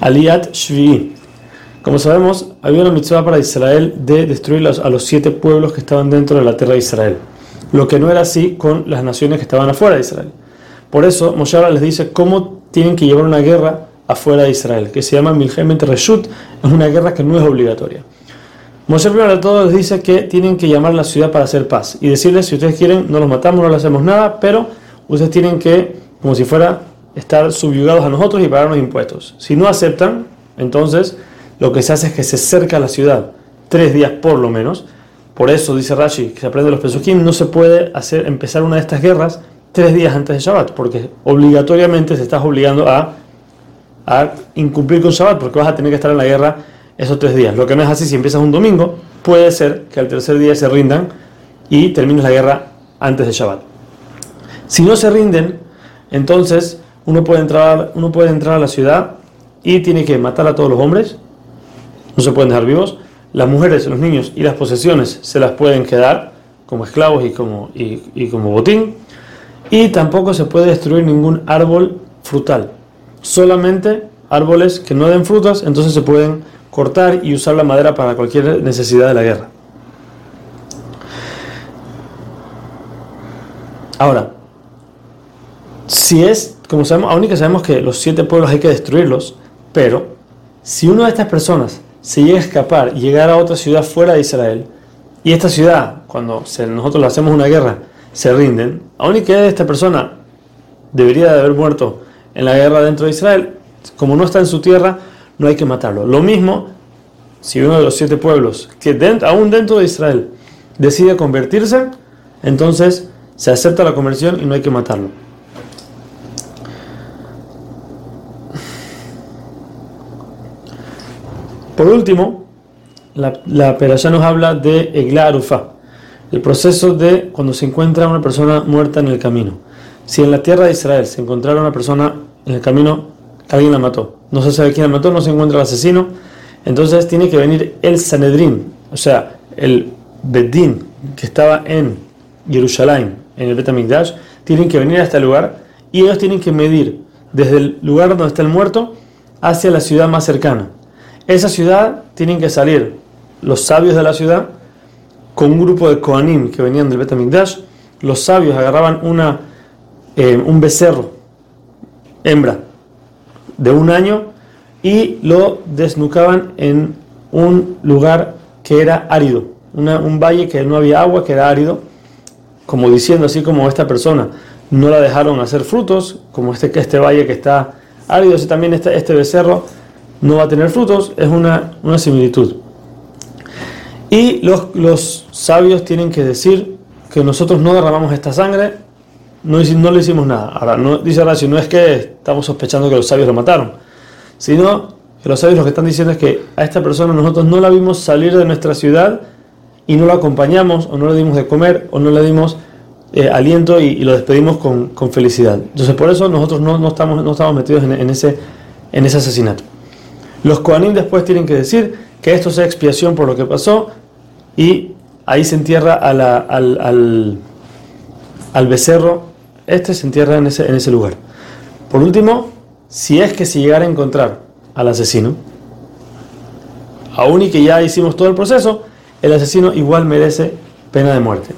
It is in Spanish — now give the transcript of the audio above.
Aliat Shvi'i. Como sabemos, había una mitzvah para Israel de destruir a los siete pueblos que estaban dentro de la tierra de Israel. Lo que no era así con las naciones que estaban afuera de Israel. Por eso, Moshe les dice cómo tienen que llevar una guerra afuera de Israel, que se llama Milhemet Reshut, es una guerra que no es obligatoria. Moshe primero de todo les dice que tienen que llamar a la ciudad para hacer paz y decirles, si ustedes quieren, no los matamos, no les hacemos nada, pero ustedes tienen que, como si fuera, estar subyugados a nosotros y pagar los impuestos. Si no aceptan, entonces lo que se hace es que se cerca a la ciudad tres días por lo menos. Por eso, dice Rashi, que se aprende los pesukim, no se puede hacer, empezar una de estas guerras tres días antes de Shabbat, porque obligatoriamente se estás obligando a, a incumplir con Shabbat, porque vas a tener que estar en la guerra esos tres días. Lo que no es así, si empiezas un domingo, puede ser que al tercer día se rindan y termines la guerra antes de Shabbat. Si no se rinden, entonces uno puede entrar, uno puede entrar a la ciudad y tiene que matar a todos los hombres, no se pueden dejar vivos, las mujeres, los niños y las posesiones se las pueden quedar como esclavos y como, y como botín, y tampoco se puede destruir ningún árbol frutal, solamente árboles que no den frutas, entonces se pueden cortar y usar la madera para cualquier necesidad de la guerra. Ahora, si es, como sabemos, aún que sabemos que los siete pueblos hay que destruirlos, pero si una de estas personas se llega a escapar y llegar a otra ciudad fuera de Israel, y esta ciudad, cuando nosotros le hacemos una guerra, se rinden, aún y que esta persona debería de haber muerto en la guerra dentro de Israel, como no está en su tierra, no hay que matarlo. Lo mismo si uno de los siete pueblos, que aún dentro de Israel, decide convertirse, entonces se acepta la conversión y no hay que matarlo. Por último, la, la ya nos habla de Egla Arufa, el proceso de cuando se encuentra una persona muerta en el camino. Si en la tierra de Israel se encontrara una persona en el camino, alguien la mató. No se sabe quién la mató, no se encuentra el asesino, entonces tiene que venir el Sanedrín, o sea, el Bedín que estaba en Jerusalén, en el Betamigdash, tienen que venir a este lugar y ellos tienen que medir desde el lugar donde está el muerto hacia la ciudad más cercana. Esa ciudad tienen que salir los sabios de la ciudad con un grupo de Kohanim que venían del Betamigdash. Los sabios agarraban una, eh, un becerro, hembra, de un año y lo desnucaban en un lugar que era árido, un valle que no había agua, que era árido, como diciendo así como esta persona no la dejaron hacer frutos, como este, este valle que está árido, así también este, este becerro no va a tener frutos, es una, una similitud. Y los, los, sabios tienen que decir que nosotros no derramamos esta sangre, no, no le hicimos nada. Ahora, no, dice si no es que estamos sospechando que los sabios lo mataron, sino que los sabios lo que están diciendo es que a esta persona nosotros no la vimos salir de nuestra ciudad y no la acompañamos, o no le dimos de comer, o no le dimos eh, aliento y, lo despedimos con, con, felicidad. Entonces, por eso nosotros no, no, estamos, no estamos metidos en, ese, en ese asesinato. Los Kohanim después tienen que decir que esto sea expiación por lo que pasó y ahí se entierra al, al, al, becerro, este se entierra en ese, en ese lugar. Por último, si es que se llegara a encontrar al asesino, aún y que ya hicimos todo el proceso, el asesino igual merece pena de muerte.